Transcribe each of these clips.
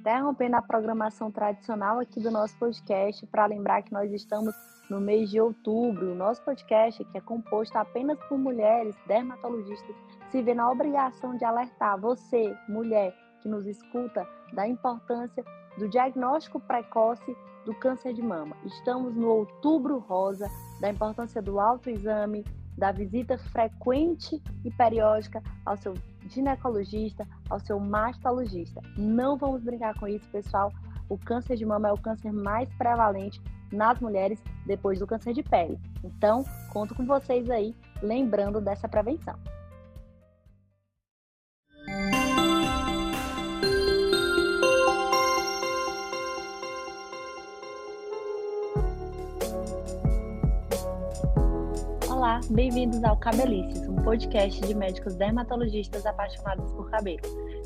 interrompendo a programação tradicional aqui do nosso podcast para lembrar que nós estamos no mês de outubro. O nosso podcast, que é composto apenas por mulheres dermatologistas, se vê na obrigação de alertar você, mulher que nos escuta, da importância do diagnóstico precoce do câncer de mama. Estamos no outubro rosa, da importância do autoexame, da visita frequente e periódica ao seu ginecologista, ao seu mastologista. Não vamos brincar com isso, pessoal. O câncer de mama é o câncer mais prevalente nas mulheres depois do câncer de pele. Então, conto com vocês aí, lembrando dessa prevenção. Olá, bem-vindos ao Cabelices, um podcast de médicos dermatologistas apaixonados por cabelo.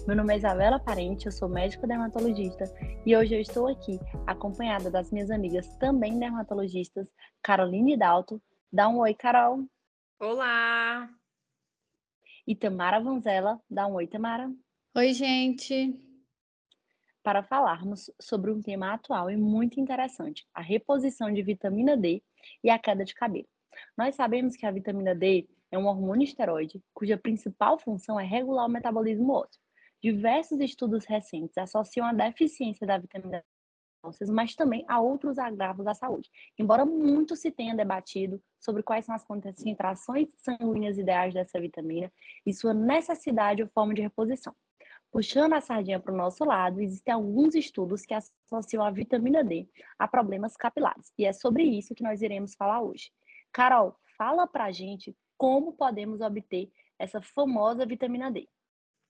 Meu nome é Isabela Parente, eu sou médico dermatologista e hoje eu estou aqui acompanhada das minhas amigas também dermatologistas, Caroline Dalto. Dá um oi, Carol. Olá! E Tamara Vanzella. Dá um oi, Tamara. Oi, gente! Para falarmos sobre um tema atual e muito interessante, a reposição de vitamina D e a queda de cabelo. Nós sabemos que a vitamina D é um hormônio esteroide cuja principal função é regular o metabolismo ósseo. Diversos estudos recentes associam a deficiência da vitamina D mas também a outros agravos da saúde. Embora muito se tenha debatido sobre quais são as concentrações sanguíneas ideais dessa vitamina e sua necessidade ou forma de reposição. Puxando a sardinha para o nosso lado, existem alguns estudos que associam a vitamina D a problemas capilares, e é sobre isso que nós iremos falar hoje. Carol, fala pra gente como podemos obter essa famosa vitamina D.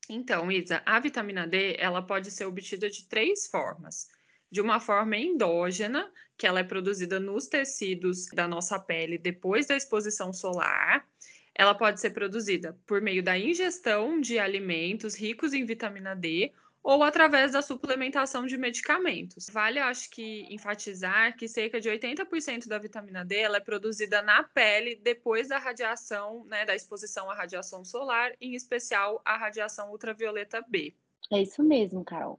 Então, Isa, a vitamina D, ela pode ser obtida de três formas. De uma forma endógena, que ela é produzida nos tecidos da nossa pele depois da exposição solar. Ela pode ser produzida por meio da ingestão de alimentos ricos em vitamina D ou através da suplementação de medicamentos. Vale, acho que, enfatizar que cerca de 80% da vitamina D é produzida na pele depois da radiação, né, da exposição à radiação solar, em especial à radiação ultravioleta B. É isso mesmo, Carol.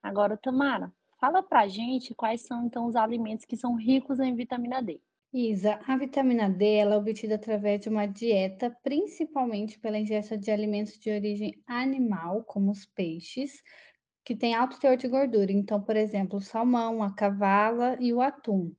Agora, Tamara, fala pra gente quais são, então, os alimentos que são ricos em vitamina D. Isa, a vitamina D ela é obtida através de uma dieta, principalmente pela ingesta de alimentos de origem animal, como os peixes, que têm alto teor de gordura. Então, por exemplo, o salmão, a cavala e o atum,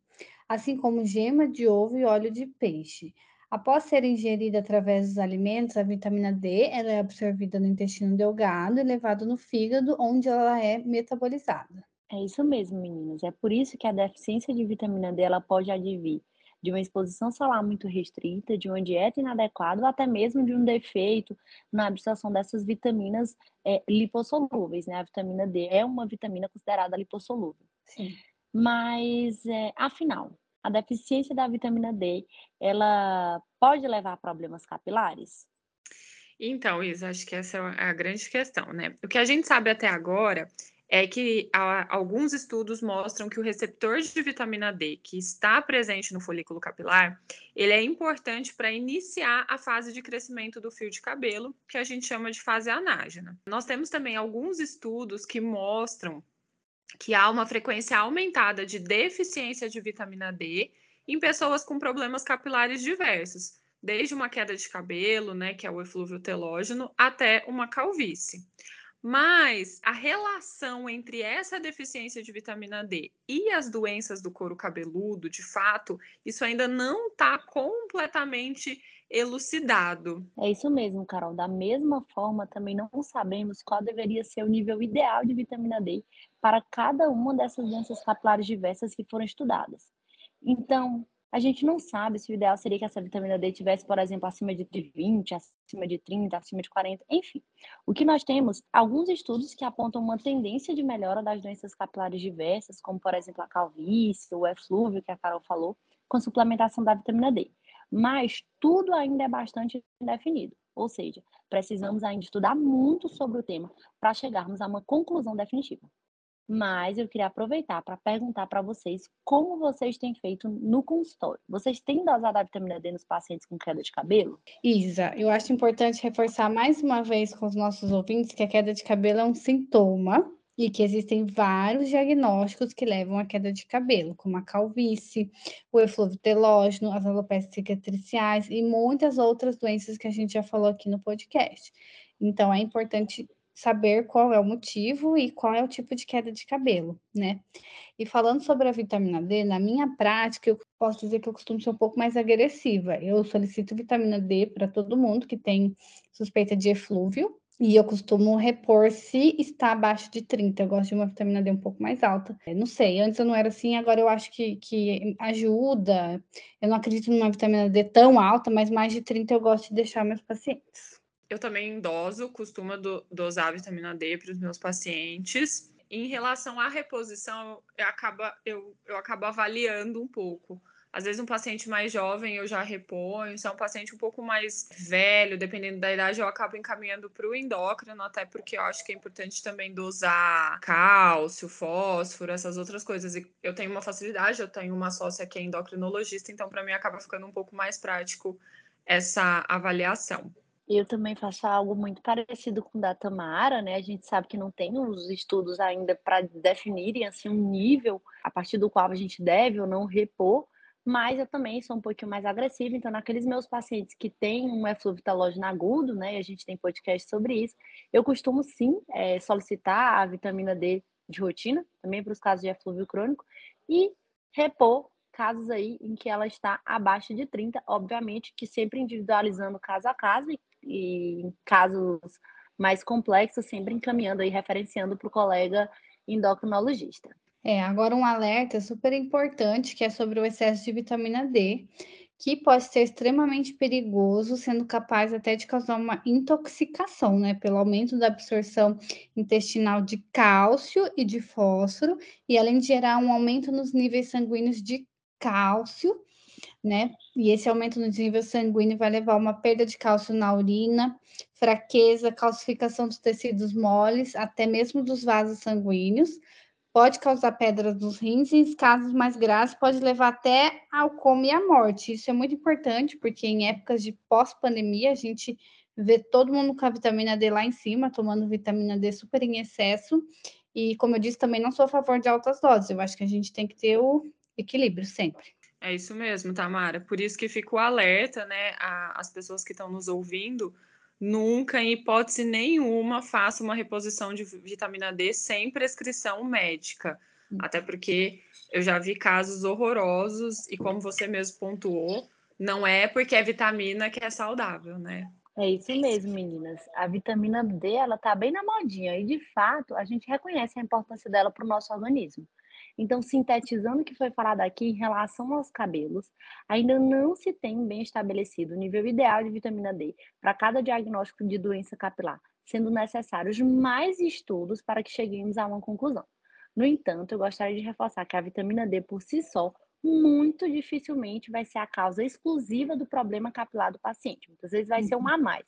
assim como gema de ovo e óleo de peixe. Após ser ingerida através dos alimentos, a vitamina D ela é absorvida no intestino delgado e levada no fígado, onde ela é metabolizada. É isso mesmo, meninas. É por isso que a deficiência de vitamina D ela pode advir de uma exposição solar muito restrita, de uma dieta inadequada ou até mesmo de um defeito na absorção dessas vitaminas é, lipossolúveis, né? A vitamina D é uma vitamina considerada lipossolúvel. Sim. Mas, é, afinal, a deficiência da vitamina D, ela pode levar a problemas capilares? Então, Isa, acho que essa é a grande questão, né? O que a gente sabe até agora é que alguns estudos mostram que o receptor de vitamina D que está presente no folículo capilar, ele é importante para iniciar a fase de crescimento do fio de cabelo, que a gente chama de fase anágena. Nós temos também alguns estudos que mostram que há uma frequência aumentada de deficiência de vitamina D em pessoas com problemas capilares diversos, desde uma queda de cabelo, né, que é o eflúvio telógeno, até uma calvície. Mas a relação entre essa deficiência de vitamina D e as doenças do couro cabeludo, de fato, isso ainda não está completamente elucidado. É isso mesmo, Carol. Da mesma forma, também não sabemos qual deveria ser o nível ideal de vitamina D para cada uma dessas doenças capilares diversas que foram estudadas. Então, a gente não sabe se o ideal seria que essa vitamina D tivesse, por exemplo, acima de 20, acima de 30, acima de 40, enfim. O que nós temos, alguns estudos que apontam uma tendência de melhora das doenças capilares diversas, como, por exemplo, a calvície, o eflúvio, que a Carol falou, com suplementação da vitamina D. Mas tudo ainda é bastante indefinido. Ou seja, precisamos ainda estudar muito sobre o tema para chegarmos a uma conclusão definitiva. Mas eu queria aproveitar para perguntar para vocês como vocês têm feito no consultório. Vocês têm dosado a vitamina D nos pacientes com queda de cabelo? Isa, eu acho importante reforçar mais uma vez com os nossos ouvintes que a queda de cabelo é um sintoma e que existem vários diagnósticos que levam à queda de cabelo, como a calvície, o eflúvio telógeno, as alopecias cicatriciais e muitas outras doenças que a gente já falou aqui no podcast. Então, é importante saber qual é o motivo e qual é o tipo de queda de cabelo, né? E falando sobre a vitamina D, na minha prática, eu posso dizer que eu costumo ser um pouco mais agressiva. Eu solicito vitamina D para todo mundo que tem suspeita de eflúvio, e eu costumo repor se está abaixo de 30. Eu gosto de uma vitamina D um pouco mais alta. Eu não sei, antes eu não era assim, agora eu acho que, que ajuda. Eu não acredito numa vitamina D tão alta, mas mais de 30 eu gosto de deixar meus pacientes. Eu também doso, costumo do, dosar vitamina D para os meus pacientes. Em relação à reposição, eu acabo, eu, eu acabo avaliando um pouco. Às vezes, um paciente mais jovem eu já reponho, se é um paciente um pouco mais velho, dependendo da idade, eu acabo encaminhando para o endócrino, até porque eu acho que é importante também dosar cálcio, fósforo, essas outras coisas. E eu tenho uma facilidade, eu tenho uma sócia que é endocrinologista, então para mim acaba ficando um pouco mais prático essa avaliação. Eu também faço algo muito parecido com o da Tamara, né? A gente sabe que não tem os estudos ainda para definirem assim um nível a partir do qual a gente deve ou não repor, mas eu também sou um pouquinho mais agressiva, então naqueles meus pacientes que têm um efluvitalógeno agudo, né, e a gente tem podcast sobre isso, eu costumo sim é, solicitar a vitamina D de rotina, também para os casos de eflúvio crônico, e repor casos aí em que ela está abaixo de 30, obviamente que sempre individualizando caso a caso, e, e em casos mais complexos, sempre encaminhando aí, referenciando para o colega endocrinologista. É, agora um alerta super importante que é sobre o excesso de vitamina D, que pode ser extremamente perigoso, sendo capaz até de causar uma intoxicação, né, pelo aumento da absorção intestinal de cálcio e de fósforo, e além de gerar um aumento nos níveis sanguíneos de cálcio, né? E esse aumento no nível sanguíneo vai levar a uma perda de cálcio na urina, fraqueza, calcificação dos tecidos moles, até mesmo dos vasos sanguíneos, pode causar pedras nos rins e, em casos mais graves, pode levar até ao coma e à morte. Isso é muito importante, porque em épocas de pós-pandemia, a gente vê todo mundo com a vitamina D lá em cima, tomando vitamina D super em excesso. E, como eu disse, também não sou a favor de altas doses. Eu acho que a gente tem que ter o equilíbrio sempre. É isso mesmo, Tamara. Por isso que fico alerta, né, às pessoas que estão nos ouvindo, nunca, em hipótese nenhuma, faça uma reposição de vitamina D sem prescrição médica. Hum. Até porque eu já vi casos horrorosos e, como você mesmo pontuou, não é porque é vitamina que é saudável, né? É isso mesmo, meninas. A vitamina D, ela tá bem na modinha e, de fato, a gente reconhece a importância dela para o nosso organismo. Então, sintetizando o que foi falado aqui em relação aos cabelos, ainda não se tem bem estabelecido o nível ideal de vitamina D para cada diagnóstico de doença capilar, sendo necessários mais estudos para que cheguemos a uma conclusão. No entanto, eu gostaria de reforçar que a vitamina D por si só muito dificilmente vai ser a causa exclusiva do problema capilar do paciente. Muitas vezes vai ser uma a mais,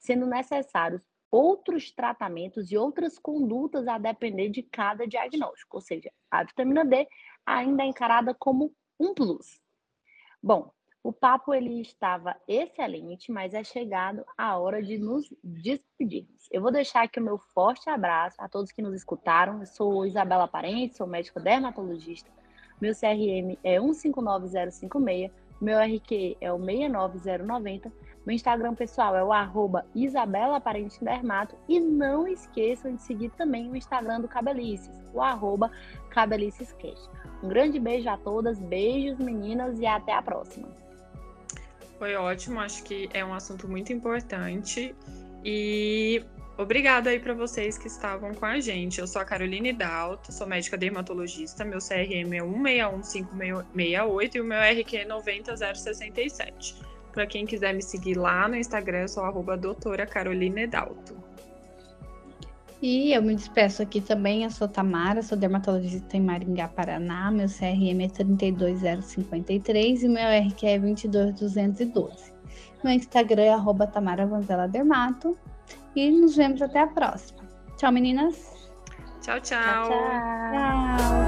sendo necessários outros tratamentos e outras condutas a depender de cada diagnóstico, ou seja, a vitamina D ainda é encarada como um plus. Bom, o papo ele estava excelente, mas é chegado a hora de nos despedirmos. Eu vou deixar aqui o meu forte abraço a todos que nos escutaram. Eu sou Isabela Parente, sou médica dermatologista. Meu CRM é 159056, meu RQ é o 69090 meu Instagram pessoal é o arroba Isabela Aparente Dermato. E não esqueçam de seguir também o Instagram do Cabelices, o arroba CabelicesCast. Um grande beijo a todas, beijos meninas e até a próxima. Foi ótimo, acho que é um assunto muito importante. E Obrigada aí para vocês que estavam com a gente. Eu sou a Caroline Dalto, sou médica dermatologista. Meu CRM é 161568 e o meu RQ é 90067. Para quem quiser me seguir lá no Instagram, eu sou arroba doutora Caroline Edalto. E eu me despeço aqui também, eu sou Tamara, sou dermatologista em Maringá, Paraná, meu CRM é 32053 e meu RQ é 22212. Meu Instagram é arroba Tamara Vanzela Dermato e nos vemos até a próxima. Tchau, meninas! Tchau! tchau, tchau. tchau.